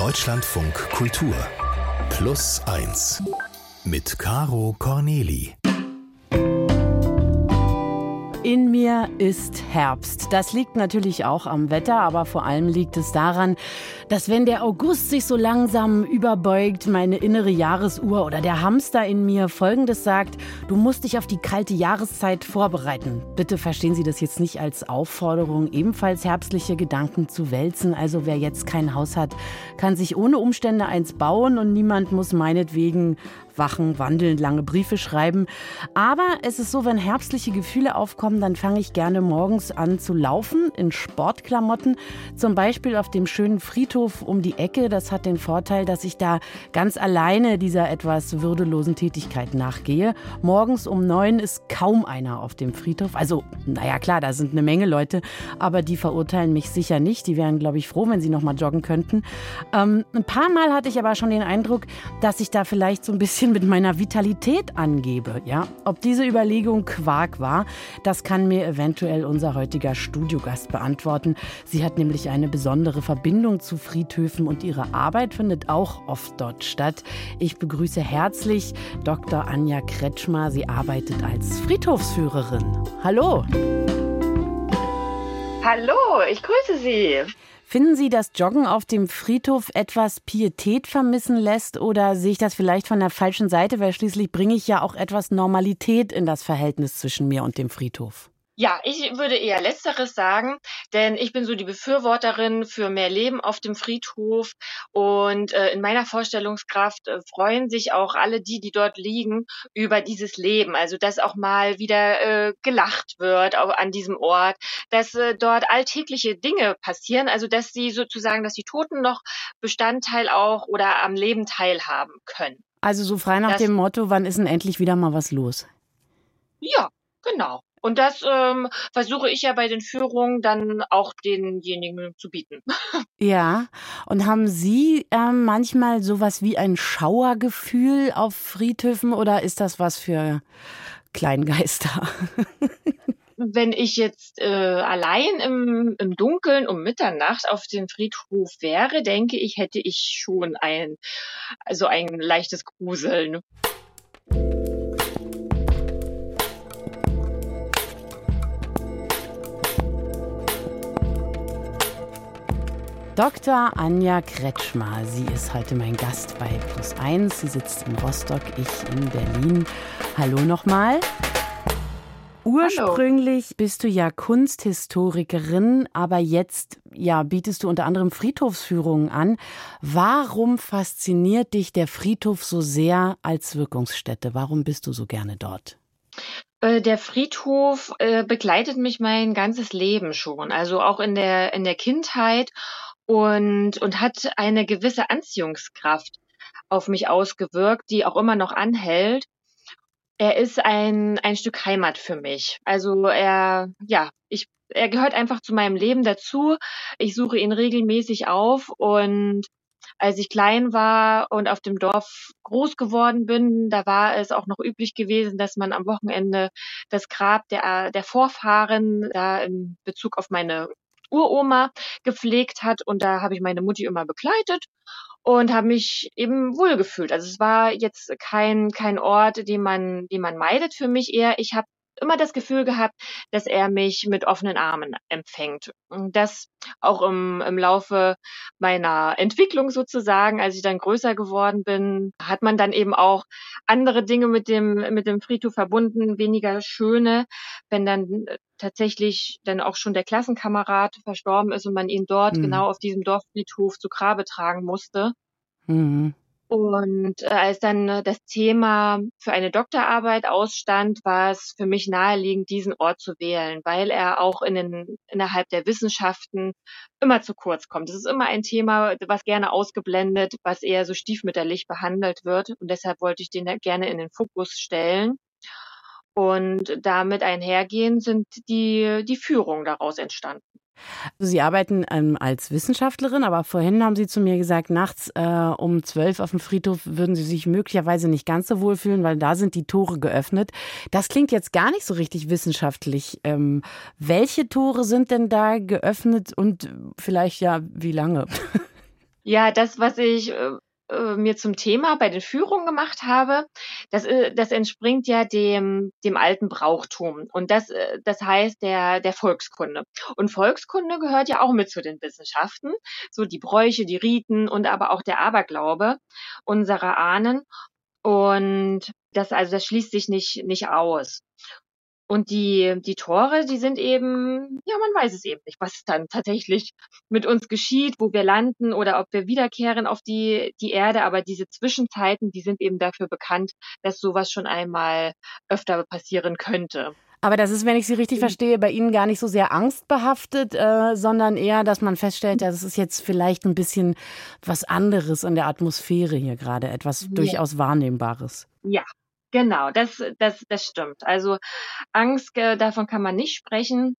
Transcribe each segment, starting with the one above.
Deutschlandfunk Kultur Plus 1 mit Caro Corneli. In mir ist Herbst. Das liegt natürlich auch am Wetter, aber vor allem liegt es daran, dass wenn der August sich so langsam überbeugt, meine innere Jahresuhr oder der Hamster in mir Folgendes sagt, du musst dich auf die kalte Jahreszeit vorbereiten. Bitte verstehen Sie das jetzt nicht als Aufforderung, ebenfalls herbstliche Gedanken zu wälzen. Also wer jetzt kein Haus hat, kann sich ohne Umstände eins bauen und niemand muss meinetwegen wachen, wandeln, lange Briefe schreiben. Aber es ist so, wenn herbstliche Gefühle aufkommen, dann fange ich gerne morgens an zu laufen in Sportklamotten. Zum Beispiel auf dem schönen Friedhof um die Ecke. Das hat den Vorteil, dass ich da ganz alleine dieser etwas würdelosen Tätigkeit nachgehe. Morgens um neun ist kaum einer auf dem Friedhof. Also, naja, klar, da sind eine Menge Leute, aber die verurteilen mich sicher nicht. Die wären, glaube ich, froh, wenn sie noch mal joggen könnten. Ähm, ein paar Mal hatte ich aber schon den Eindruck, dass ich da vielleicht so ein bisschen bisschen mit meiner Vitalität angebe. Ja? Ob diese Überlegung Quark war, das kann mir eventuell unser heutiger Studiogast beantworten. Sie hat nämlich eine besondere Verbindung zu Friedhöfen und ihre Arbeit findet auch oft dort statt. Ich begrüße herzlich Dr. Anja Kretschmer. Sie arbeitet als Friedhofsführerin. Hallo. Hallo, ich grüße Sie. Finden Sie, dass Joggen auf dem Friedhof etwas Pietät vermissen lässt oder sehe ich das vielleicht von der falschen Seite, weil schließlich bringe ich ja auch etwas Normalität in das Verhältnis zwischen mir und dem Friedhof? Ja, ich würde eher Letzteres sagen, denn ich bin so die Befürworterin für mehr Leben auf dem Friedhof und äh, in meiner Vorstellungskraft äh, freuen sich auch alle die, die dort liegen, über dieses Leben. Also, dass auch mal wieder äh, gelacht wird auf, an diesem Ort, dass äh, dort alltägliche Dinge passieren, also dass sie sozusagen, dass die Toten noch Bestandteil auch oder am Leben teilhaben können. Also so frei nach das, dem Motto, wann ist denn endlich wieder mal was los? Ja, genau. Und das ähm, versuche ich ja bei den Führungen dann auch denjenigen zu bieten. Ja, und haben Sie ähm, manchmal sowas wie ein Schauergefühl auf Friedhöfen oder ist das was für Kleingeister? Wenn ich jetzt äh, allein im, im Dunkeln um Mitternacht auf dem Friedhof wäre, denke ich, hätte ich schon ein, also ein leichtes Gruseln. Dr. Anja Kretschmer. Sie ist heute mein Gast bei Plus 1. Sie sitzt in Rostock, ich in Berlin. Hallo nochmal. Ursprünglich Hallo. bist du ja Kunsthistorikerin, aber jetzt ja, bietest du unter anderem Friedhofsführungen an. Warum fasziniert dich der Friedhof so sehr als Wirkungsstätte? Warum bist du so gerne dort? Äh, der Friedhof äh, begleitet mich mein ganzes Leben schon, also auch in der in der Kindheit und, und hat eine gewisse Anziehungskraft auf mich ausgewirkt, die auch immer noch anhält. Er ist ein, ein Stück Heimat für mich. Also er, ja, ich, er gehört einfach zu meinem Leben dazu. Ich suche ihn regelmäßig auf und als ich klein war und auf dem Dorf groß geworden bin, da war es auch noch üblich gewesen, dass man am Wochenende das Grab der, der Vorfahren da in Bezug auf meine Uroma gepflegt hat und da habe ich meine Mutti immer begleitet und habe mich eben wohlgefühlt. Also es war jetzt kein kein Ort, den man den man meidet für mich eher. Ich habe immer das Gefühl gehabt, dass er mich mit offenen Armen empfängt. Und das auch im, im Laufe meiner Entwicklung sozusagen, als ich dann größer geworden bin, hat man dann eben auch andere Dinge mit dem, mit dem Friedhof verbunden, weniger schöne, wenn dann tatsächlich dann auch schon der Klassenkamerad verstorben ist und man ihn dort mhm. genau auf diesem Dorffriedhof zu Grabe tragen musste. Mhm. Und äh, als dann äh, das Thema für eine Doktorarbeit ausstand, war es für mich naheliegend, diesen Ort zu wählen, weil er auch in den, innerhalb der Wissenschaften immer zu kurz kommt. Es ist immer ein Thema, was gerne ausgeblendet, was eher so stiefmütterlich behandelt wird. Und deshalb wollte ich den gerne in den Fokus stellen. Und damit einhergehend sind die, die Führungen daraus entstanden. Sie arbeiten ähm, als Wissenschaftlerin, aber vorhin haben Sie zu mir gesagt, nachts äh, um zwölf auf dem Friedhof würden Sie sich möglicherweise nicht ganz so wohl fühlen, weil da sind die Tore geöffnet. Das klingt jetzt gar nicht so richtig wissenschaftlich. Ähm, welche Tore sind denn da geöffnet und vielleicht ja wie lange? Ja, das, was ich äh, mir zum Thema bei den Führungen gemacht habe, das, äh, das entspringt ja dem, dem alten Brauchtum. Und das, äh, das heißt der, der Volkskunde. Und Volkskunde gehört ja auch mit zu den Wissenschaften. So die Bräuche, die Riten und aber auch der Aberglaube unserer Ahnen. Und das, also das schließt sich nicht, nicht aus. Und die, die Tore, die sind eben, ja, man weiß es eben nicht, was dann tatsächlich mit uns geschieht, wo wir landen oder ob wir wiederkehren auf die, die Erde. Aber diese Zwischenzeiten, die sind eben dafür bekannt, dass sowas schon einmal öfter passieren könnte. Aber das ist, wenn ich Sie richtig mhm. verstehe, bei Ihnen gar nicht so sehr angstbehaftet, äh, sondern eher, dass man feststellt, das ist jetzt vielleicht ein bisschen was anderes in der Atmosphäre hier gerade, etwas ja. durchaus Wahrnehmbares. Ja, Genau, das, das, das stimmt. Also Angst, äh, davon kann man nicht sprechen.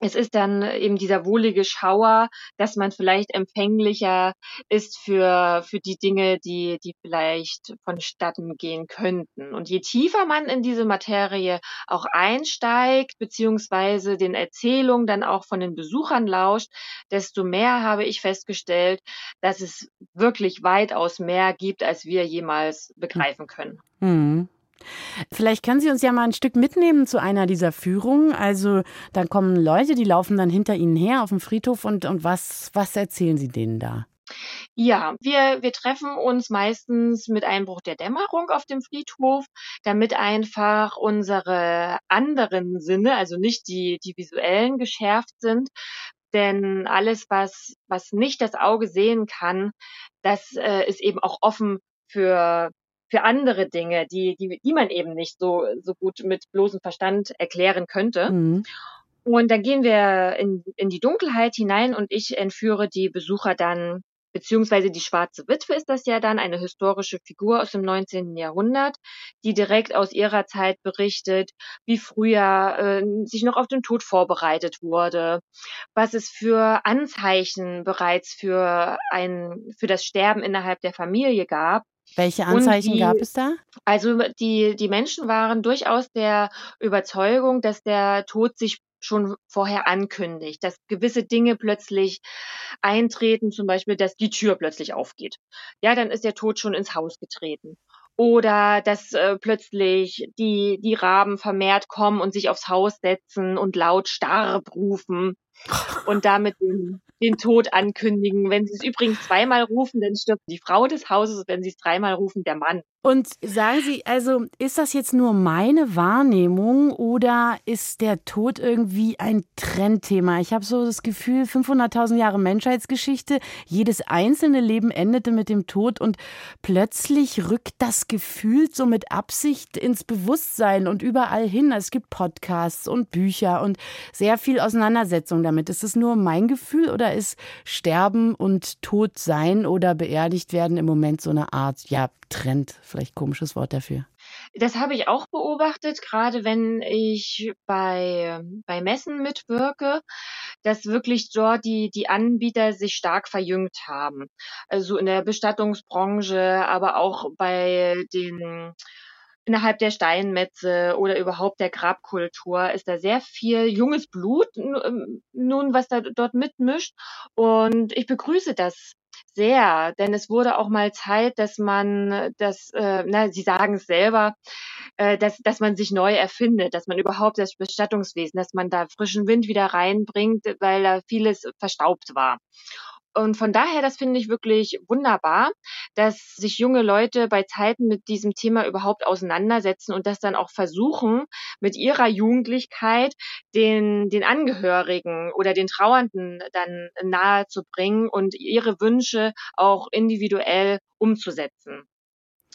Es ist dann eben dieser wohlige Schauer, dass man vielleicht empfänglicher ist für, für die Dinge, die, die vielleicht vonstatten gehen könnten. Und je tiefer man in diese Materie auch einsteigt, beziehungsweise den Erzählungen dann auch von den Besuchern lauscht, desto mehr habe ich festgestellt, dass es wirklich weitaus mehr gibt, als wir jemals begreifen können. Mhm. Vielleicht können Sie uns ja mal ein Stück mitnehmen zu einer dieser Führungen. Also dann kommen Leute, die laufen dann hinter Ihnen her auf dem Friedhof und, und was, was erzählen Sie denen da? Ja, wir, wir treffen uns meistens mit Einbruch der Dämmerung auf dem Friedhof, damit einfach unsere anderen Sinne, also nicht die, die visuellen, geschärft sind. Denn alles, was, was nicht das Auge sehen kann, das äh, ist eben auch offen für, für andere Dinge, die, die, die man eben nicht so, so gut mit bloßem Verstand erklären könnte. Mhm. Und dann gehen wir in, in die Dunkelheit hinein und ich entführe die Besucher dann, beziehungsweise die schwarze Witwe ist das ja dann, eine historische Figur aus dem 19. Jahrhundert, die direkt aus ihrer Zeit berichtet, wie früher äh, sich noch auf den Tod vorbereitet wurde, was es für Anzeichen bereits für ein, für das Sterben innerhalb der Familie gab welche Anzeichen die, gab es da? Also die, die Menschen waren durchaus der Überzeugung, dass der Tod sich schon vorher ankündigt, dass gewisse Dinge plötzlich eintreten, zum Beispiel, dass die Tür plötzlich aufgeht. Ja, dann ist der Tod schon ins Haus getreten. Oder dass äh, plötzlich die, die Raben vermehrt kommen und sich aufs Haus setzen und laut Starb rufen und damit den, den Tod ankündigen. Wenn sie es übrigens zweimal rufen, dann stirbt die Frau des Hauses. Wenn sie es dreimal rufen, der Mann. Und sagen Sie, also ist das jetzt nur meine Wahrnehmung oder ist der Tod irgendwie ein Trendthema? Ich habe so das Gefühl, 500.000 Jahre Menschheitsgeschichte, jedes einzelne Leben endete mit dem Tod und plötzlich rückt das Gefühl so mit Absicht ins Bewusstsein und überall hin. Es gibt Podcasts und Bücher und sehr viel Auseinandersetzung damit. Ist es nur mein Gefühl oder ist Sterben und Tod sein oder beerdigt werden im Moment so eine Art, ja, Trend, vielleicht komisches Wort dafür. Das habe ich auch beobachtet, gerade wenn ich bei, bei Messen mitwirke, dass wirklich dort die, die Anbieter sich stark verjüngt haben. Also in der Bestattungsbranche, aber auch bei den innerhalb der Steinmetze oder überhaupt der Grabkultur ist da sehr viel junges Blut ähm, nun, was da dort mitmischt. Und ich begrüße das sehr, denn es wurde auch mal Zeit, dass man das, äh, na, Sie sagen es selber, äh, dass, dass man sich neu erfindet, dass man überhaupt das Bestattungswesen, dass man da frischen Wind wieder reinbringt, weil da vieles verstaubt war. Und von daher, das finde ich wirklich wunderbar, dass sich junge Leute bei Zeiten mit diesem Thema überhaupt auseinandersetzen und das dann auch versuchen, mit ihrer Jugendlichkeit den, den Angehörigen oder den Trauernden dann nahe zu bringen und ihre Wünsche auch individuell umzusetzen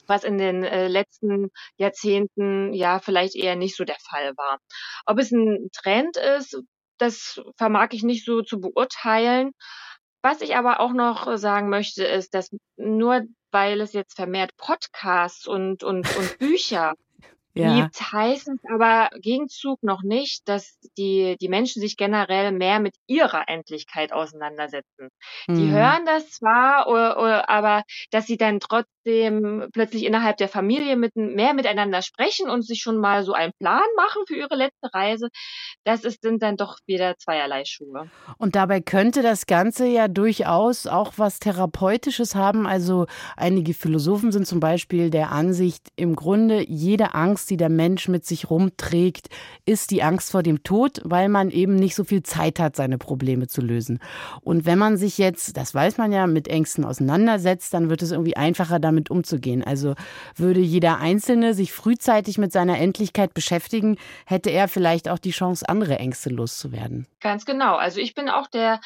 was in den äh, letzten Jahrzehnten ja vielleicht eher nicht so der Fall war. Ob es ein Trend ist, das vermag ich nicht so zu beurteilen. Was ich aber auch noch sagen möchte, ist, dass nur weil es jetzt vermehrt Podcasts und, und, und Bücher ja. gibt, heißt es aber Gegenzug noch nicht, dass die, die Menschen sich generell mehr mit ihrer Endlichkeit auseinandersetzen. Mhm. Die hören das zwar, aber dass sie dann trotz trotzdem plötzlich innerhalb der Familie mit, mehr miteinander sprechen und sich schon mal so einen Plan machen für ihre letzte Reise, das ist, sind dann doch wieder zweierlei Schuhe. Und dabei könnte das Ganze ja durchaus auch was Therapeutisches haben. Also einige Philosophen sind zum Beispiel der Ansicht, im Grunde jede Angst, die der Mensch mit sich rumträgt, ist die Angst vor dem Tod, weil man eben nicht so viel Zeit hat, seine Probleme zu lösen. Und wenn man sich jetzt, das weiß man ja, mit Ängsten auseinandersetzt, dann wird es irgendwie einfacher, damit umzugehen. Also würde jeder Einzelne sich frühzeitig mit seiner Endlichkeit beschäftigen, hätte er vielleicht auch die Chance, andere Ängste loszuwerden. Ganz genau. Also ich bin auch der,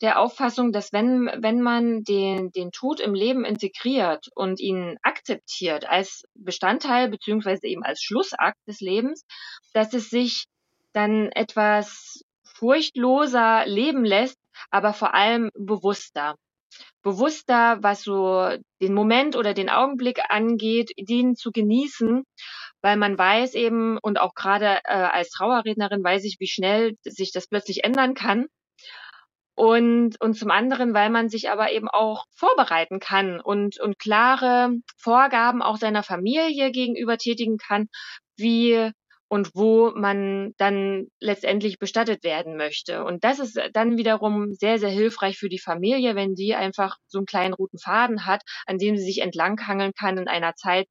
der Auffassung, dass wenn, wenn man den, den Tod im Leben integriert und ihn akzeptiert als Bestandteil beziehungsweise eben als Schlussakt des Lebens, dass es sich dann etwas furchtloser leben lässt, aber vor allem bewusster. Bewusster, was so den Moment oder den Augenblick angeht, den zu genießen, weil man weiß eben und auch gerade äh, als Trauerrednerin weiß ich, wie schnell sich das plötzlich ändern kann. Und, und zum anderen, weil man sich aber eben auch vorbereiten kann und, und klare Vorgaben auch seiner Familie gegenüber tätigen kann, wie und wo man dann letztendlich bestattet werden möchte. Und das ist dann wiederum sehr, sehr hilfreich für die Familie, wenn die einfach so einen kleinen roten Faden hat, an dem sie sich entlanghangeln kann in einer Zeit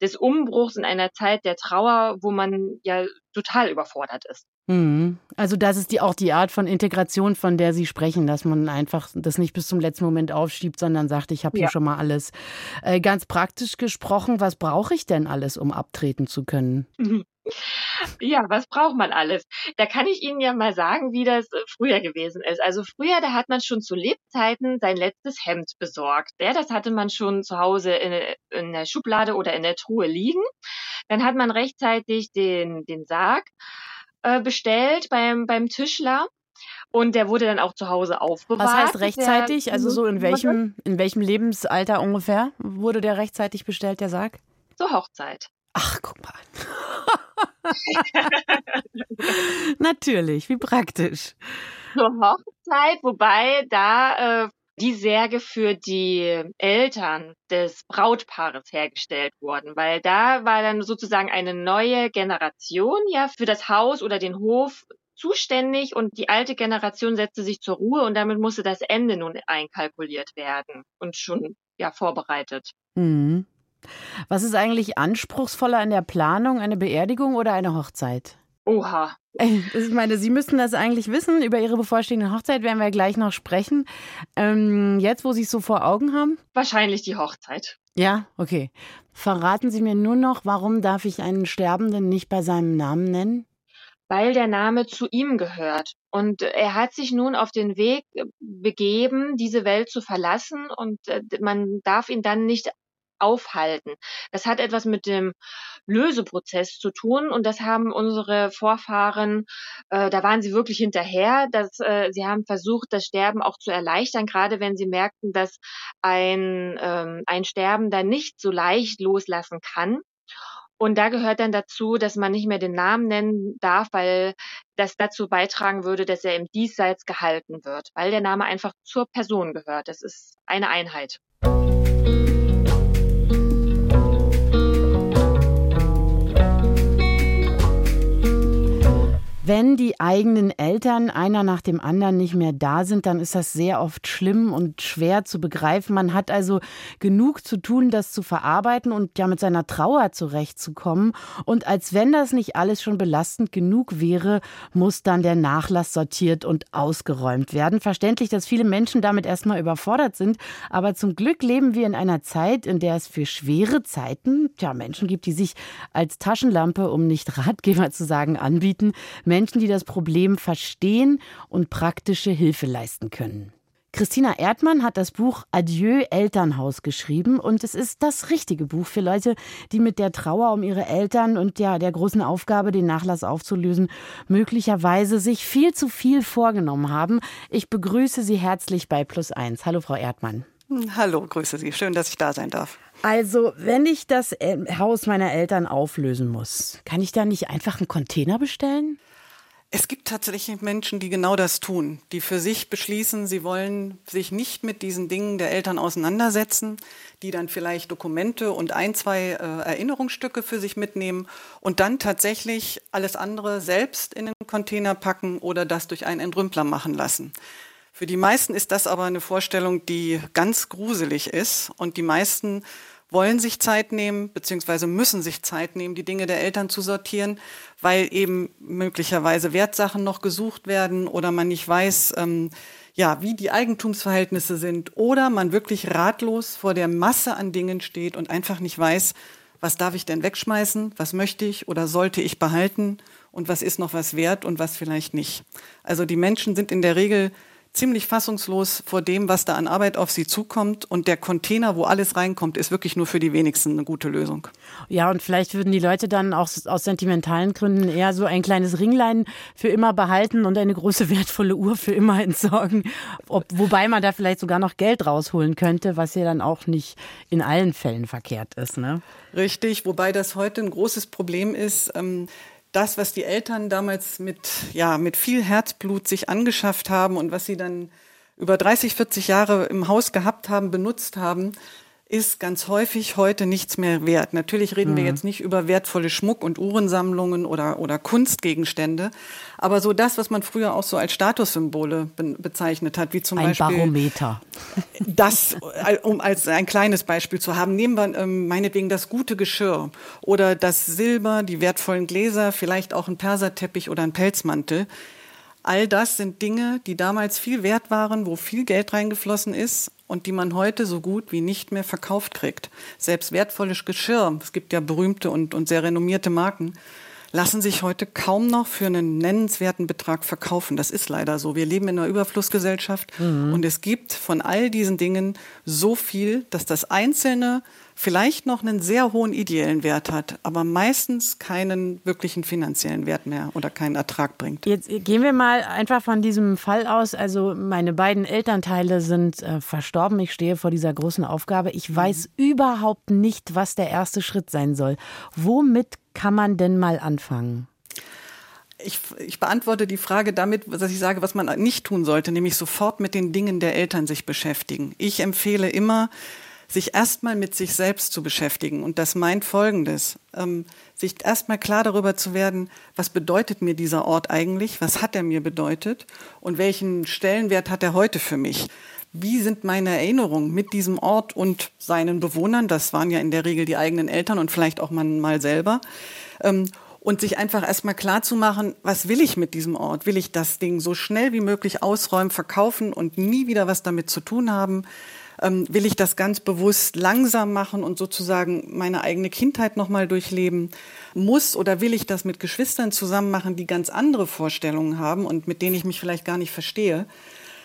des Umbruchs, in einer Zeit der Trauer, wo man ja total überfordert ist. Mhm. Also das ist die, auch die Art von Integration, von der Sie sprechen, dass man einfach das nicht bis zum letzten Moment aufschiebt, sondern sagt, ich habe ja. hier schon mal alles. Äh, ganz praktisch gesprochen, was brauche ich denn alles, um abtreten zu können? Mhm. Ja, was braucht man alles? Da kann ich Ihnen ja mal sagen, wie das äh, früher gewesen ist. Also früher, da hat man schon zu Lebzeiten sein letztes Hemd besorgt. Ja, das hatte man schon zu Hause in, in der Schublade oder in der Truhe liegen. Dann hat man rechtzeitig den, den Sarg äh, bestellt beim, beim Tischler. Und der wurde dann auch zu Hause aufbewahrt. Was heißt rechtzeitig? Also so in welchem, in welchem Lebensalter ungefähr wurde der rechtzeitig bestellt, der Sarg? Zur Hochzeit. Ach, guck mal. Natürlich, wie praktisch. Zur Hochzeit, wobei da äh, die Särge für die Eltern des Brautpaares hergestellt wurden, weil da war dann sozusagen eine neue Generation ja für das Haus oder den Hof zuständig und die alte Generation setzte sich zur Ruhe und damit musste das Ende nun einkalkuliert werden und schon ja vorbereitet. Mhm. Was ist eigentlich anspruchsvoller in der Planung, eine Beerdigung oder eine Hochzeit? Oha. Ich meine, Sie müssten das eigentlich wissen. Über Ihre bevorstehende Hochzeit werden wir gleich noch sprechen. Ähm, jetzt, wo Sie es so vor Augen haben? Wahrscheinlich die Hochzeit. Ja, okay. Verraten Sie mir nur noch, warum darf ich einen Sterbenden nicht bei seinem Namen nennen? Weil der Name zu ihm gehört. Und er hat sich nun auf den Weg begeben, diese Welt zu verlassen. Und äh, man darf ihn dann nicht aufhalten. Das hat etwas mit dem Löseprozess zu tun und das haben unsere Vorfahren, äh, da waren sie wirklich hinterher, dass äh, sie haben versucht, das Sterben auch zu erleichtern, gerade wenn sie merkten, dass ein, ähm, ein Sterbender nicht so leicht loslassen kann. Und da gehört dann dazu, dass man nicht mehr den Namen nennen darf, weil das dazu beitragen würde, dass er im Diesseits gehalten wird, weil der Name einfach zur Person gehört. Das ist eine Einheit. Die eigenen Eltern einer nach dem anderen nicht mehr da sind, dann ist das sehr oft schlimm und schwer zu begreifen. Man hat also genug zu tun, das zu verarbeiten und ja mit seiner Trauer zurechtzukommen. Und als wenn das nicht alles schon belastend genug wäre, muss dann der Nachlass sortiert und ausgeräumt werden. Verständlich, dass viele Menschen damit erstmal überfordert sind. Aber zum Glück leben wir in einer Zeit, in der es für schwere Zeiten ja, Menschen gibt, die sich als Taschenlampe, um nicht Ratgeber zu sagen, anbieten. Menschen, die das Problem verstehen und praktische Hilfe leisten können. Christina Erdmann hat das Buch Adieu Elternhaus geschrieben und es ist das richtige Buch für Leute, die mit der Trauer um ihre Eltern und ja, der großen Aufgabe, den Nachlass aufzulösen, möglicherweise sich viel zu viel vorgenommen haben. Ich begrüße Sie herzlich bei Plus Eins. Hallo, Frau Erdmann. Hallo, grüße Sie. Schön, dass ich da sein darf. Also, wenn ich das Haus meiner Eltern auflösen muss, kann ich da nicht einfach einen Container bestellen? Es gibt tatsächlich Menschen, die genau das tun, die für sich beschließen, sie wollen sich nicht mit diesen Dingen der Eltern auseinandersetzen, die dann vielleicht Dokumente und ein, zwei äh, Erinnerungsstücke für sich mitnehmen und dann tatsächlich alles andere selbst in den Container packen oder das durch einen Entrümpler machen lassen. Für die meisten ist das aber eine Vorstellung, die ganz gruselig ist und die meisten wollen sich Zeit nehmen, beziehungsweise müssen sich Zeit nehmen, die Dinge der Eltern zu sortieren, weil eben möglicherweise Wertsachen noch gesucht werden oder man nicht weiß, ähm, ja, wie die Eigentumsverhältnisse sind oder man wirklich ratlos vor der Masse an Dingen steht und einfach nicht weiß, was darf ich denn wegschmeißen, was möchte ich oder sollte ich behalten und was ist noch was wert und was vielleicht nicht. Also die Menschen sind in der Regel ziemlich fassungslos vor dem, was da an Arbeit auf sie zukommt. Und der Container, wo alles reinkommt, ist wirklich nur für die wenigsten eine gute Lösung. Ja, und vielleicht würden die Leute dann auch aus sentimentalen Gründen eher so ein kleines Ringlein für immer behalten und eine große wertvolle Uhr für immer entsorgen. Ob, wobei man da vielleicht sogar noch Geld rausholen könnte, was ja dann auch nicht in allen Fällen verkehrt ist. Ne? Richtig, wobei das heute ein großes Problem ist. Ähm, das, was die Eltern damals mit, ja, mit viel Herzblut sich angeschafft haben und was sie dann über 30, 40 Jahre im Haus gehabt haben, benutzt haben, ist ganz häufig heute nichts mehr wert. Natürlich reden mhm. wir jetzt nicht über wertvolle Schmuck- und Uhrensammlungen oder, oder Kunstgegenstände, aber so das, was man früher auch so als Statussymbole be bezeichnet hat, wie zum ein Beispiel. Ein Barometer. Das, um als ein kleines Beispiel zu haben, nehmen wir ähm, meinetwegen das gute Geschirr oder das Silber, die wertvollen Gläser, vielleicht auch ein Perserteppich oder ein Pelzmantel. All das sind Dinge, die damals viel wert waren, wo viel Geld reingeflossen ist und die man heute so gut wie nicht mehr verkauft kriegt. Selbst wertvolles Geschirr, es gibt ja berühmte und, und sehr renommierte Marken, lassen sich heute kaum noch für einen nennenswerten Betrag verkaufen. Das ist leider so. Wir leben in einer Überflussgesellschaft mhm. und es gibt von all diesen Dingen so viel, dass das Einzelne vielleicht noch einen sehr hohen ideellen Wert hat, aber meistens keinen wirklichen finanziellen Wert mehr oder keinen Ertrag bringt. Jetzt gehen wir mal einfach von diesem Fall aus. Also meine beiden Elternteile sind äh, verstorben. Ich stehe vor dieser großen Aufgabe. Ich weiß mhm. überhaupt nicht, was der erste Schritt sein soll. Womit kann man denn mal anfangen? Ich, ich, beantworte die Frage damit, dass ich sage, was man nicht tun sollte, nämlich sofort mit den Dingen der Eltern sich beschäftigen. Ich empfehle immer, sich erstmal mit sich selbst zu beschäftigen. Und das meint Folgendes, ähm, sich erstmal klar darüber zu werden, was bedeutet mir dieser Ort eigentlich, was hat er mir bedeutet und welchen Stellenwert hat er heute für mich. Wie sind meine Erinnerungen mit diesem Ort und seinen Bewohnern? Das waren ja in der Regel die eigenen Eltern und vielleicht auch man mal selber. Ähm, und sich einfach erstmal klar zu machen, was will ich mit diesem Ort? Will ich das Ding so schnell wie möglich ausräumen, verkaufen und nie wieder was damit zu tun haben? Ähm, will ich das ganz bewusst langsam machen und sozusagen meine eigene Kindheit nochmal durchleben muss oder will ich das mit Geschwistern zusammen machen, die ganz andere Vorstellungen haben und mit denen ich mich vielleicht gar nicht verstehe.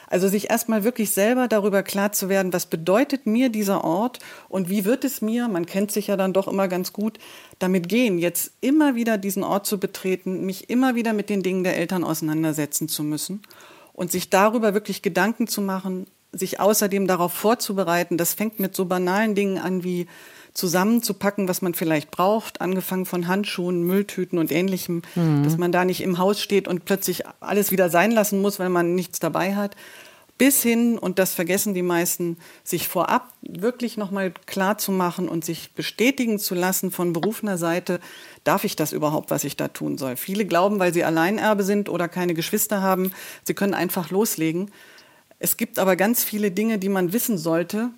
Also sich erstmal wirklich selber darüber klar zu werden, was bedeutet mir dieser Ort und wie wird es mir, man kennt sich ja dann doch immer ganz gut, damit gehen, jetzt immer wieder diesen Ort zu betreten, mich immer wieder mit den Dingen der Eltern auseinandersetzen zu müssen und sich darüber wirklich Gedanken zu machen, sich außerdem darauf vorzubereiten, das fängt mit so banalen Dingen an wie zusammenzupacken, was man vielleicht braucht, angefangen von Handschuhen, Mülltüten und ähnlichem, mhm. dass man da nicht im Haus steht und plötzlich alles wieder sein lassen muss, weil man nichts dabei hat, bis hin, und das vergessen die meisten, sich vorab wirklich nochmal klar zu machen und sich bestätigen zu lassen von berufener Seite, darf ich das überhaupt, was ich da tun soll. Viele glauben, weil sie Alleinerbe sind oder keine Geschwister haben, sie können einfach loslegen. Es gibt aber ganz viele Dinge, die man wissen sollte,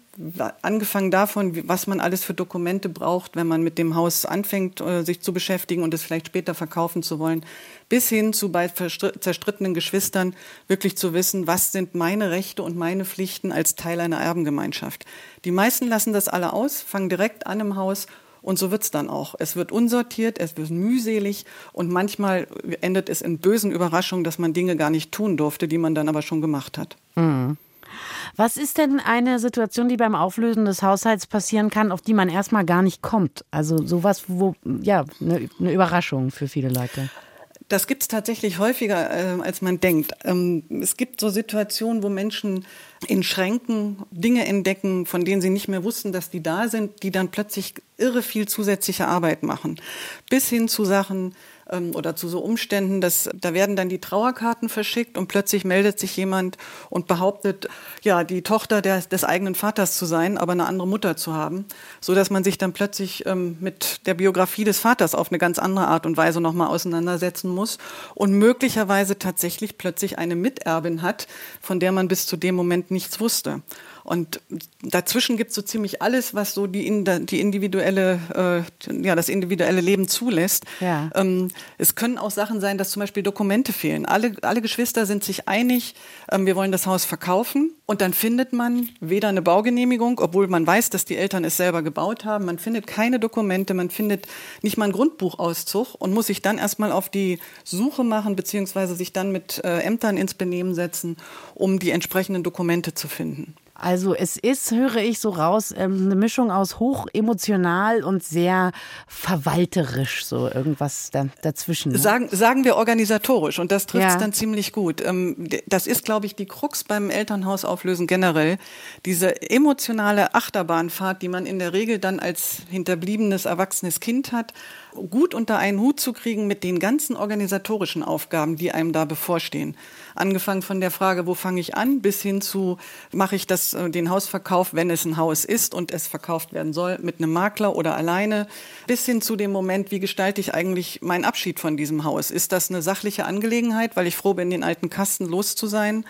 angefangen davon, was man alles für Dokumente braucht, wenn man mit dem Haus anfängt, äh, sich zu beschäftigen und es vielleicht später verkaufen zu wollen, bis hin zu bei zerstrittenen Geschwistern wirklich zu wissen, was sind meine Rechte und meine Pflichten als Teil einer Erbengemeinschaft. Die meisten lassen das alle aus, fangen direkt an im Haus und so wird's dann auch. Es wird unsortiert, es wird mühselig und manchmal endet es in bösen Überraschungen, dass man Dinge gar nicht tun durfte, die man dann aber schon gemacht hat. Mhm. Was ist denn eine Situation, die beim Auflösen des Haushalts passieren kann, auf die man erstmal gar nicht kommt? Also sowas, wo, ja, eine, eine Überraschung für viele Leute. Das gibt es tatsächlich häufiger, äh, als man denkt. Ähm, es gibt so Situationen, wo Menschen in Schränken Dinge entdecken, von denen sie nicht mehr wussten, dass die da sind, die dann plötzlich irre viel zusätzliche Arbeit machen. Bis hin zu Sachen, ähm, oder zu so Umständen, dass da werden dann die Trauerkarten verschickt und plötzlich meldet sich jemand und behauptet, ja, die Tochter der, des eigenen Vaters zu sein, aber eine andere Mutter zu haben, so dass man sich dann plötzlich ähm, mit der Biografie des Vaters auf eine ganz andere Art und Weise nochmal auseinandersetzen muss und möglicherweise tatsächlich plötzlich eine Miterbin hat, von der man bis zu dem Moment nichts wusste. Und dazwischen gibt es so ziemlich alles, was so die, die individuelle, äh, ja, das individuelle Leben zulässt. Ja. Ähm, es können auch Sachen sein, dass zum Beispiel Dokumente fehlen. Alle, alle Geschwister sind sich einig, ähm, wir wollen das Haus verkaufen. Und dann findet man weder eine Baugenehmigung, obwohl man weiß, dass die Eltern es selber gebaut haben. Man findet keine Dokumente, man findet nicht mal einen Grundbuchauszug und muss sich dann erstmal auf die Suche machen, beziehungsweise sich dann mit äh, Ämtern ins Benehmen setzen, um die entsprechenden Dokumente zu finden. Also es ist, höre ich so raus, ähm, eine Mischung aus hoch emotional und sehr verwalterisch, so irgendwas dazwischen. Ne? Sagen, sagen wir organisatorisch und das trifft es ja. dann ziemlich gut. Ähm, das ist, glaube ich, die Krux beim Elternhaus auflösen generell. Diese emotionale Achterbahnfahrt, die man in der Regel dann als hinterbliebenes, erwachsenes Kind hat, gut unter einen Hut zu kriegen mit den ganzen organisatorischen Aufgaben, die einem da bevorstehen. Angefangen von der Frage, wo fange ich an, bis hin zu, mache ich das, äh, den Hausverkauf, wenn es ein Haus ist und es verkauft werden soll, mit einem Makler oder alleine, bis hin zu dem Moment, wie gestalte ich eigentlich meinen Abschied von diesem Haus? Ist das eine sachliche Angelegenheit, weil ich froh bin, den alten Kasten los zu sein?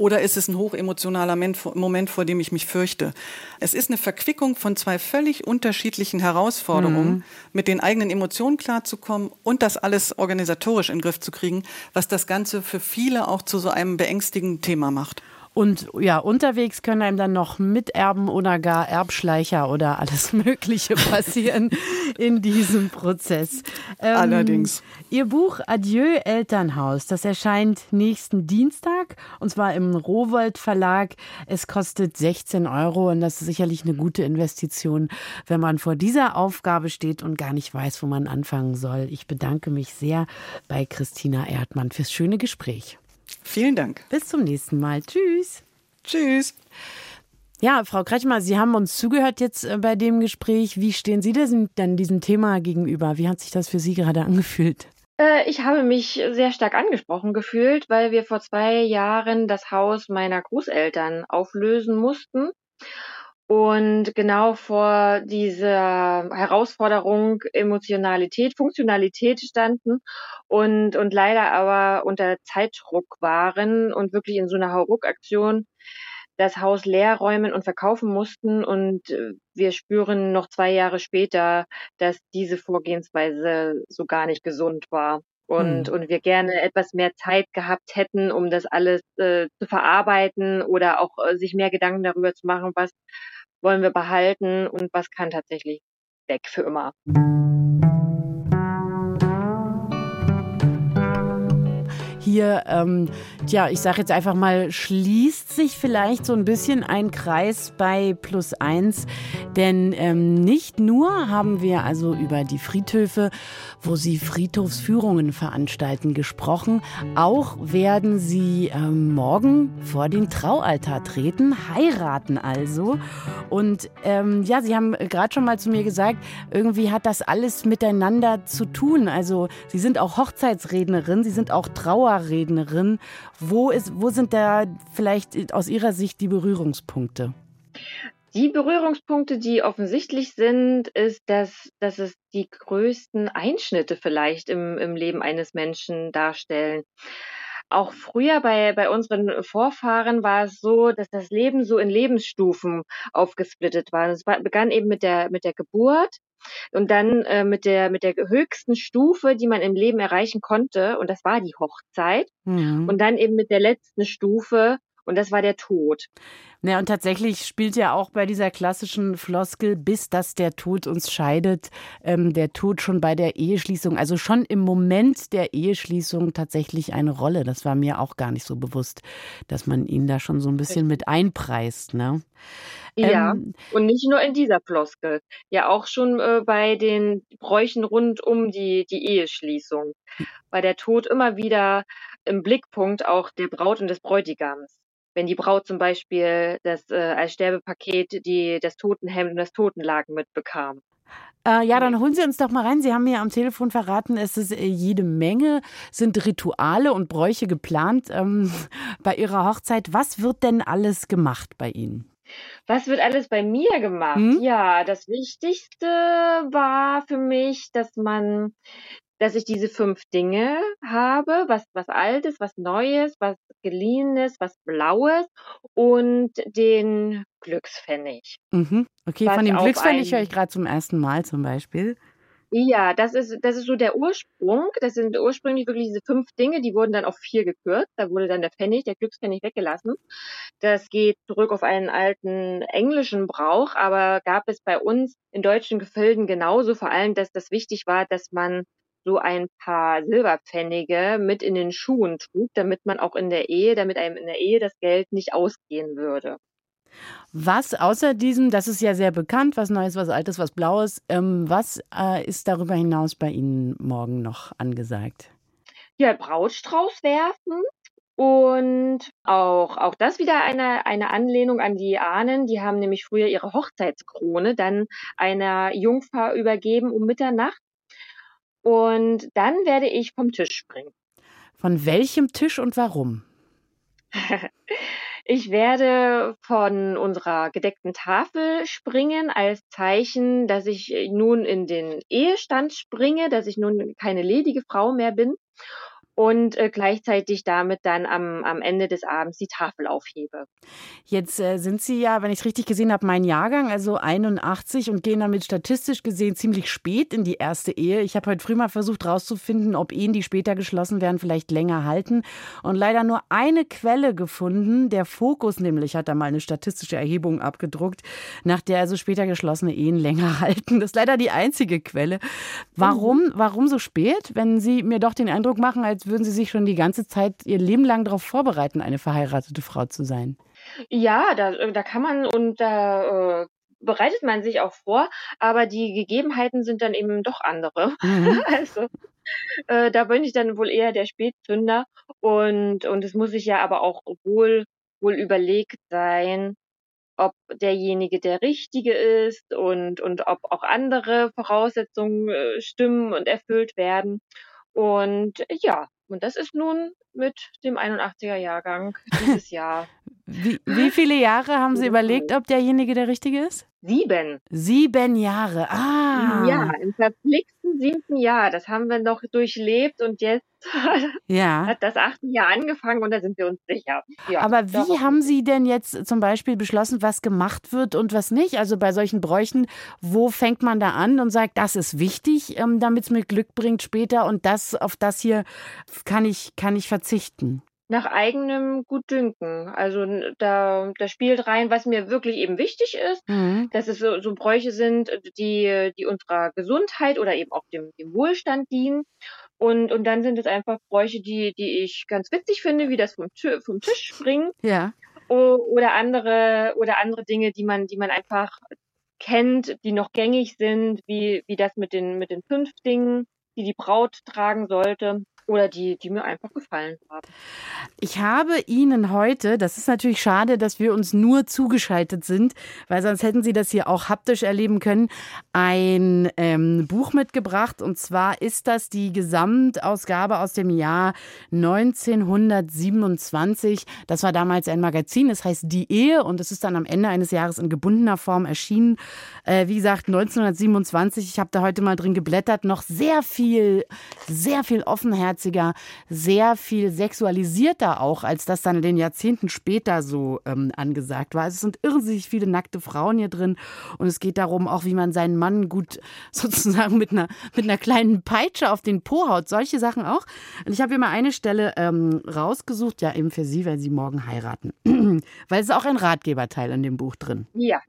Oder ist es ein hochemotionaler Moment, vor dem ich mich fürchte? Es ist eine Verquickung von zwei völlig unterschiedlichen Herausforderungen, mhm. mit den eigenen Emotionen klarzukommen und das alles organisatorisch in den Griff zu kriegen, was das Ganze für viele auch zu so einem beängstigenden Thema macht. Und ja, unterwegs können einem dann noch Miterben oder gar Erbschleicher oder alles Mögliche passieren in diesem Prozess. Ähm, Allerdings. Ihr Buch Adieu Elternhaus, das erscheint nächsten Dienstag und zwar im Rowold Verlag. Es kostet 16 Euro und das ist sicherlich eine gute Investition, wenn man vor dieser Aufgabe steht und gar nicht weiß, wo man anfangen soll. Ich bedanke mich sehr bei Christina Erdmann fürs schöne Gespräch. Vielen Dank. Bis zum nächsten Mal. Tschüss. Tschüss. Ja, Frau Kretschmer, Sie haben uns zugehört jetzt äh, bei dem Gespräch. Wie stehen Sie denn diesem Thema gegenüber? Wie hat sich das für Sie gerade angefühlt? Äh, ich habe mich sehr stark angesprochen gefühlt, weil wir vor zwei Jahren das Haus meiner Großeltern auflösen mussten und genau vor dieser Herausforderung Emotionalität, Funktionalität standen und, und leider aber unter Zeitdruck waren und wirklich in so einer Hauruck-Aktion das Haus leer räumen und verkaufen mussten. Und äh, wir spüren noch zwei Jahre später, dass diese Vorgehensweise so gar nicht gesund war. Und, hm. und wir gerne etwas mehr Zeit gehabt hätten, um das alles äh, zu verarbeiten oder auch äh, sich mehr Gedanken darüber zu machen, was wollen wir behalten und was kann tatsächlich weg für immer. Hier, ähm, ja, ich sage jetzt einfach mal, schließt sich vielleicht so ein bisschen ein Kreis bei Plus Eins. Denn ähm, nicht nur haben wir also über die Friedhöfe, wo sie Friedhofsführungen veranstalten, gesprochen, auch werden sie ähm, morgen vor den Traualtar treten, heiraten also. Und ähm, ja, sie haben gerade schon mal zu mir gesagt, irgendwie hat das alles miteinander zu tun. Also sie sind auch Hochzeitsrednerin, sie sind auch Trauer Rednerin. Wo, wo sind da vielleicht aus Ihrer Sicht die Berührungspunkte? Die Berührungspunkte, die offensichtlich sind, ist, dass, dass es die größten Einschnitte vielleicht im, im Leben eines Menschen darstellen. Auch früher bei, bei unseren Vorfahren war es so, dass das Leben so in Lebensstufen aufgesplittet war. Es begann eben mit der, mit der Geburt und dann äh, mit der mit der höchsten Stufe, die man im Leben erreichen konnte, und das war die Hochzeit. Mhm. Und dann eben mit der letzten Stufe, und das war der Tod. Ja, und tatsächlich spielt ja auch bei dieser klassischen Floskel, bis dass der Tod uns scheidet, ähm, der Tod schon bei der Eheschließung, also schon im Moment der Eheschließung tatsächlich eine Rolle. Das war mir auch gar nicht so bewusst, dass man ihn da schon so ein bisschen mit einpreist. Ne? Ja, ähm, und nicht nur in dieser Floskel. Ja, auch schon äh, bei den Bräuchen rund um die, die Eheschließung. War der Tod immer wieder im Blickpunkt auch der Braut und des Bräutigams wenn die Braut zum Beispiel das äh, als Sterbepaket die das Totenhemd und das Totenlaken mitbekam. Äh, ja, dann holen Sie uns doch mal rein. Sie haben mir am Telefon verraten, es ist äh, jede Menge, sind Rituale und Bräuche geplant ähm, bei Ihrer Hochzeit. Was wird denn alles gemacht bei Ihnen? Was wird alles bei mir gemacht? Hm? Ja, das Wichtigste war für mich, dass man dass ich diese fünf Dinge habe, was, was Altes, was Neues, was Geliehenes, was Blaues und den Glückspfennig. Mhm. Okay, von dem Glückspfennig höre ich gerade zum ersten Mal zum Beispiel. Ja, das ist, das ist so der Ursprung. Das sind ursprünglich wirklich diese fünf Dinge, die wurden dann auf vier gekürzt. Da wurde dann der Pfennig, der Glückspfennig weggelassen. Das geht zurück auf einen alten englischen Brauch, aber gab es bei uns in deutschen Gefilden genauso, vor allem, dass das wichtig war, dass man so ein paar Silberpfennige mit in den Schuhen trug, damit man auch in der Ehe, damit einem in der Ehe das Geld nicht ausgehen würde. Was außer diesem, das ist ja sehr bekannt, was Neues, was Altes, was Blaues, ähm, was äh, ist darüber hinaus bei Ihnen morgen noch angesagt? Ja, Brautstrauß werfen und auch, auch das wieder eine, eine Anlehnung an die Ahnen. Die haben nämlich früher ihre Hochzeitskrone dann einer Jungfer übergeben um Mitternacht. Und dann werde ich vom Tisch springen. Von welchem Tisch und warum? ich werde von unserer gedeckten Tafel springen als Zeichen, dass ich nun in den Ehestand springe, dass ich nun keine ledige Frau mehr bin und äh, gleichzeitig damit dann am, am Ende des Abends die Tafel aufhebe. Jetzt äh, sind Sie ja, wenn ich es richtig gesehen habe, mein Jahrgang, also 81 und gehen damit statistisch gesehen ziemlich spät in die erste Ehe. Ich habe heute früh mal versucht herauszufinden, ob Ehen, die später geschlossen werden, vielleicht länger halten und leider nur eine Quelle gefunden. Der Fokus nämlich hat da mal eine statistische Erhebung abgedruckt, nach der also später geschlossene Ehen länger halten. Das ist leider die einzige Quelle. Warum, warum so spät, wenn Sie mir doch den Eindruck machen, als würden Sie sich schon die ganze Zeit Ihr Leben lang darauf vorbereiten, eine verheiratete Frau zu sein. Ja, da, da kann man und da äh, bereitet man sich auch vor, aber die Gegebenheiten sind dann eben doch andere. Mhm. also äh, da bin ich dann wohl eher der Spätzünder und und es muss sich ja aber auch wohl wohl überlegt sein, ob derjenige der Richtige ist und und ob auch andere Voraussetzungen äh, stimmen und erfüllt werden. Und ja, und das ist nun mit dem 81er Jahrgang dieses Jahr. Wie, wie viele Jahre haben Sie überlegt, ob derjenige der Richtige ist? Sieben. Sieben Jahre. Ah. Ja, im verpflichteten siebten Jahr. Das haben wir noch durchlebt und jetzt ja. hat das achte Jahr angefangen und da sind wir uns sicher. Ja, Aber wie haben Sie denn jetzt zum Beispiel beschlossen, was gemacht wird und was nicht? Also bei solchen Bräuchen, wo fängt man da an und sagt, das ist wichtig, ähm, damit es mir Glück bringt später und das auf das hier kann ich, kann ich verzichten? Nach eigenem Gutdünken. Also da, da spielt rein, was mir wirklich eben wichtig ist, mhm. dass es so, so Bräuche sind, die, die unserer Gesundheit oder eben auch dem, dem Wohlstand dienen. Und, und dann sind es einfach Bräuche, die, die ich ganz witzig finde, wie das vom, vom Tisch springen. Ja. Oder andere, oder andere Dinge, die man, die man einfach kennt, die noch gängig sind, wie, wie das mit den, mit den fünf Dingen, die die Braut tragen sollte oder die, die mir einfach gefallen haben. Ich habe Ihnen heute, das ist natürlich schade, dass wir uns nur zugeschaltet sind, weil sonst hätten Sie das hier auch haptisch erleben können, ein ähm, Buch mitgebracht. Und zwar ist das die Gesamtausgabe aus dem Jahr 1927. Das war damals ein Magazin, es das heißt Die Ehe und es ist dann am Ende eines Jahres in gebundener Form erschienen. Äh, wie gesagt, 1927. Ich habe da heute mal drin geblättert. Noch sehr viel, sehr viel Offenherz 1990er sehr viel sexualisierter auch, als das dann in den Jahrzehnten später so ähm, angesagt war. Also es sind irrsinnig viele nackte Frauen hier drin und es geht darum auch, wie man seinen Mann gut sozusagen mit einer, mit einer kleinen Peitsche auf den Po haut. Solche Sachen auch. Und ich habe hier mal eine Stelle ähm, rausgesucht, ja eben für Sie, weil Sie morgen heiraten. weil es ist auch ein Ratgeberteil in dem Buch drin. Ja.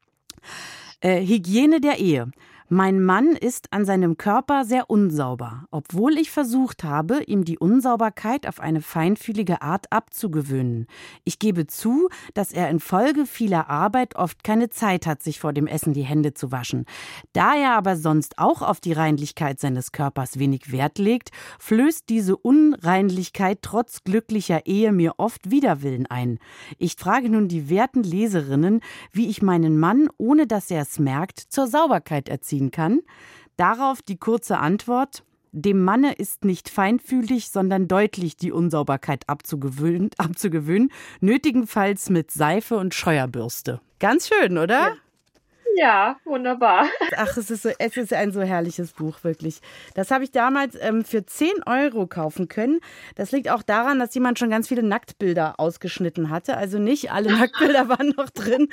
Äh, Hygiene der Ehe. Mein Mann ist an seinem Körper sehr unsauber, obwohl ich versucht habe, ihm die Unsauberkeit auf eine feinfühlige Art abzugewöhnen. Ich gebe zu, dass er infolge vieler Arbeit oft keine Zeit hat, sich vor dem Essen die Hände zu waschen. Da er aber sonst auch auf die Reinlichkeit seines Körpers wenig Wert legt, flößt diese Unreinlichkeit trotz glücklicher Ehe mir oft Widerwillen ein. Ich frage nun die werten Leserinnen, wie ich meinen Mann, ohne dass er es merkt, zur Sauberkeit erziehen nachvollziehen kann. Darauf die kurze Antwort. Dem Manne ist nicht feinfühlig, sondern deutlich die Unsauberkeit abzugewöhnen, abzugewöhnen nötigenfalls mit Seife und Scheuerbürste. Ganz schön, oder? Ja. Ja, wunderbar. Ach, es ist, so, es ist ein so herrliches Buch, wirklich. Das habe ich damals ähm, für 10 Euro kaufen können. Das liegt auch daran, dass jemand schon ganz viele Nacktbilder ausgeschnitten hatte. Also nicht alle Nacktbilder waren noch drin.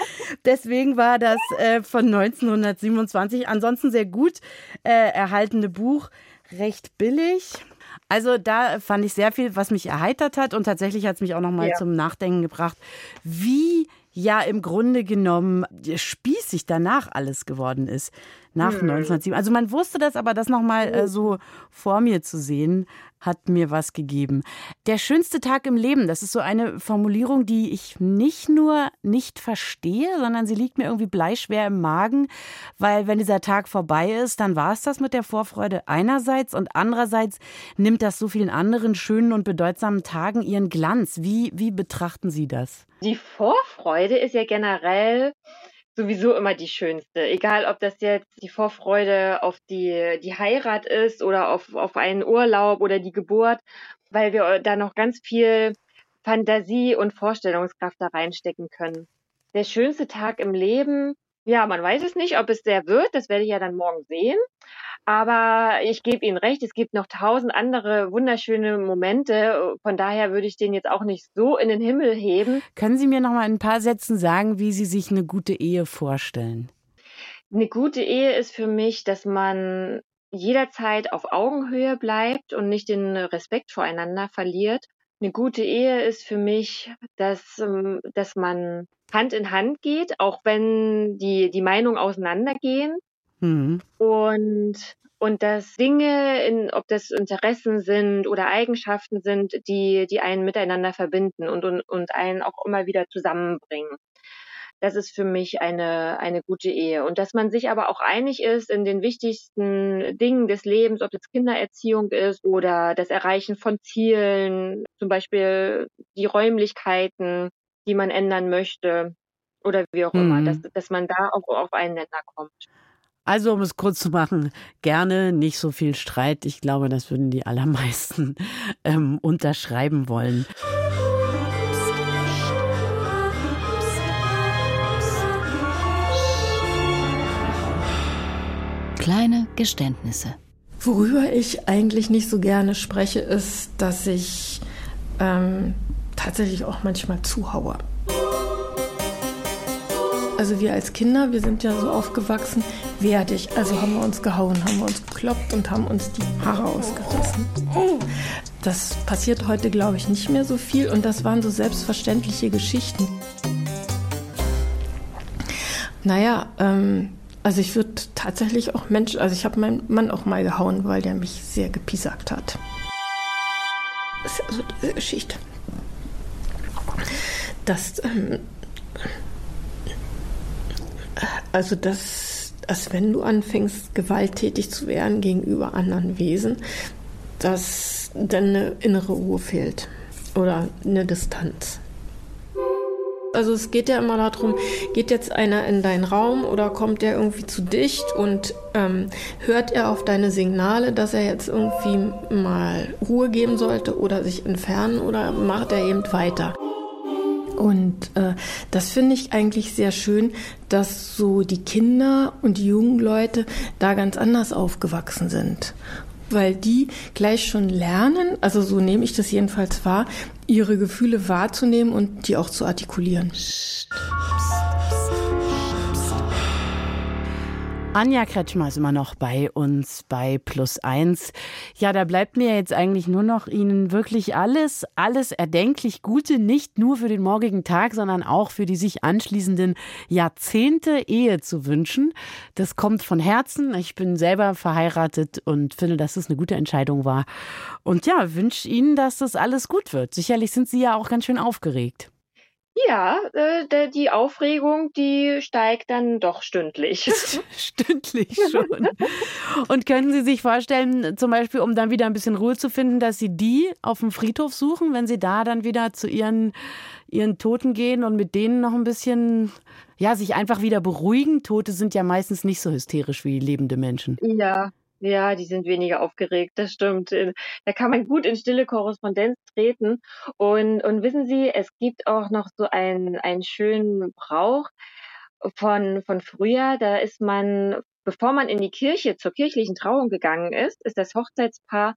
Deswegen war das äh, von 1927. Ansonsten sehr gut äh, erhaltene Buch recht billig. Also da fand ich sehr viel, was mich erheitert hat und tatsächlich hat es mich auch noch mal ja. zum Nachdenken gebracht, wie ja im Grunde genommen spießig danach alles geworden ist nach hm. 1907. Also man wusste das, aber das nochmal äh, so vor mir zu sehen, hat mir was gegeben. Der schönste Tag im Leben, das ist so eine Formulierung, die ich nicht nur nicht verstehe, sondern sie liegt mir irgendwie bleischwer im Magen, weil wenn dieser Tag vorbei ist, dann war es das mit der Vorfreude einerseits und andererseits nimmt das so vielen anderen schönen und bedeutsamen Tagen ihren Glanz. Wie, wie betrachten Sie das? Die Vorfreude ist ja generell sowieso immer die schönste. Egal, ob das jetzt die Vorfreude auf die, die Heirat ist oder auf, auf einen Urlaub oder die Geburt, weil wir da noch ganz viel Fantasie und Vorstellungskraft da reinstecken können. Der schönste Tag im Leben, ja, man weiß es nicht, ob es der wird, das werde ich ja dann morgen sehen. Aber ich gebe Ihnen recht, es gibt noch tausend andere wunderschöne Momente. Von daher würde ich den jetzt auch nicht so in den Himmel heben. Können Sie mir noch mal in ein paar Sätzen sagen, wie Sie sich eine gute Ehe vorstellen? Eine gute Ehe ist für mich, dass man jederzeit auf Augenhöhe bleibt und nicht den Respekt voreinander verliert. Eine gute Ehe ist für mich, dass, ähm, dass man Hand in Hand geht, auch wenn die, die Meinungen auseinandergehen. Mhm. Und, und dass Dinge, in, ob das Interessen sind oder Eigenschaften sind, die, die einen miteinander verbinden und, und, und einen auch immer wieder zusammenbringen. Das ist für mich eine, eine gute Ehe. Und dass man sich aber auch einig ist in den wichtigsten Dingen des Lebens, ob es Kindererziehung ist oder das Erreichen von Zielen, zum Beispiel die Räumlichkeiten, die man ändern möchte oder wie auch mhm. immer, dass, dass man da auch auf einen Nenner kommt. Also, um es kurz zu machen, gerne nicht so viel Streit. Ich glaube, das würden die allermeisten ähm, unterschreiben wollen. Kleine Geständnisse. Worüber ich eigentlich nicht so gerne spreche, ist, dass ich ähm, tatsächlich auch manchmal zuhaue. Also wir als Kinder, wir sind ja so aufgewachsen, wertig. Also haben wir uns gehauen, haben wir uns gekloppt und haben uns die Haare ausgerissen. Das passiert heute, glaube ich, nicht mehr so viel und das waren so selbstverständliche Geschichten. Naja, ähm, also ich würde tatsächlich auch Menschen, also ich habe meinen Mann auch mal gehauen, weil der mich sehr gepiesackt hat. Das ist also diese Geschichte. Das, ähm, also dass, dass wenn du anfängst, gewalttätig zu werden gegenüber anderen Wesen, dass dann eine innere Ruhe fehlt oder eine Distanz. Also es geht ja immer darum, geht jetzt einer in deinen Raum oder kommt der irgendwie zu dicht und ähm, hört er auf deine Signale, dass er jetzt irgendwie mal Ruhe geben sollte oder sich entfernen oder macht er eben weiter? Und äh, das finde ich eigentlich sehr schön, dass so die Kinder und die jungen Leute da ganz anders aufgewachsen sind. Weil die gleich schon lernen, also so nehme ich das jedenfalls wahr, ihre Gefühle wahrzunehmen und die auch zu artikulieren. Psst, psst, Anja Kretschmer ist immer noch bei uns bei Plus Eins. Ja, da bleibt mir jetzt eigentlich nur noch Ihnen wirklich alles, alles erdenklich Gute, nicht nur für den morgigen Tag, sondern auch für die sich anschließenden Jahrzehnte Ehe zu wünschen. Das kommt von Herzen. Ich bin selber verheiratet und finde, dass es eine gute Entscheidung war. Und ja, wünsche Ihnen, dass das alles gut wird. Sicherlich sind Sie ja auch ganz schön aufgeregt. Ja, äh, die Aufregung, die steigt dann doch stündlich. stündlich schon. Und können Sie sich vorstellen, zum Beispiel, um dann wieder ein bisschen Ruhe zu finden, dass Sie die auf dem Friedhof suchen, wenn Sie da dann wieder zu Ihren ihren Toten gehen und mit denen noch ein bisschen, ja, sich einfach wieder beruhigen. Tote sind ja meistens nicht so hysterisch wie lebende Menschen. Ja, ja, die sind weniger aufgeregt, das stimmt. Äh, da kann man gut in stille Korrespondenz treten. Und, und wissen Sie, es gibt auch noch so einen, einen schönen Brauch von, von früher. Da ist man, bevor man in die Kirche zur kirchlichen Trauung gegangen ist, ist das Hochzeitspaar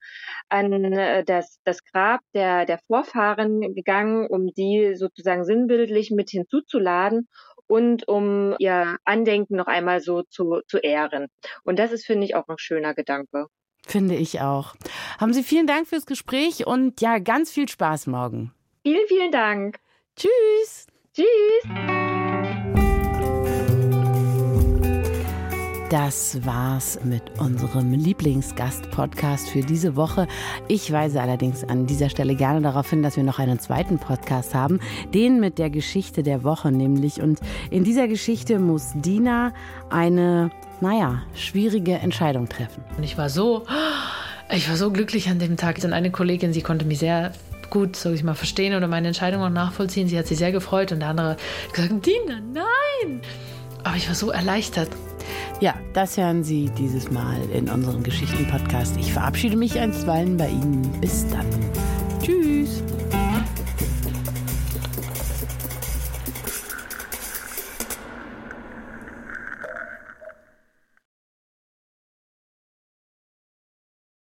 an äh, das, das Grab der, der Vorfahren gegangen, um die sozusagen sinnbildlich mit hinzuzuladen und um ihr Andenken noch einmal so zu, zu ehren. Und das ist, finde ich, auch ein schöner Gedanke. Finde ich auch. Haben Sie vielen Dank fürs Gespräch und ja, ganz viel Spaß morgen. Vielen, vielen Dank. Tschüss. Tschüss. Das war's mit unserem Lieblingsgast-Podcast für diese Woche. Ich weise allerdings an dieser Stelle gerne darauf hin, dass wir noch einen zweiten Podcast haben, den mit der Geschichte der Woche nämlich. Und in dieser Geschichte muss Dina eine, naja, schwierige Entscheidung treffen. Und ich war so, ich war so glücklich an dem Tag. Denn eine Kollegin, sie konnte mich sehr gut, sag ich mal, verstehen oder meine Entscheidung auch nachvollziehen. Sie hat sich sehr gefreut und der andere gesagt, Dina, nein! Aber ich war so erleichtert. Ja, das hören Sie dieses Mal in unserem Geschichten-Podcast. Ich verabschiede mich einstweilen bei Ihnen. Bis dann. Tschüss.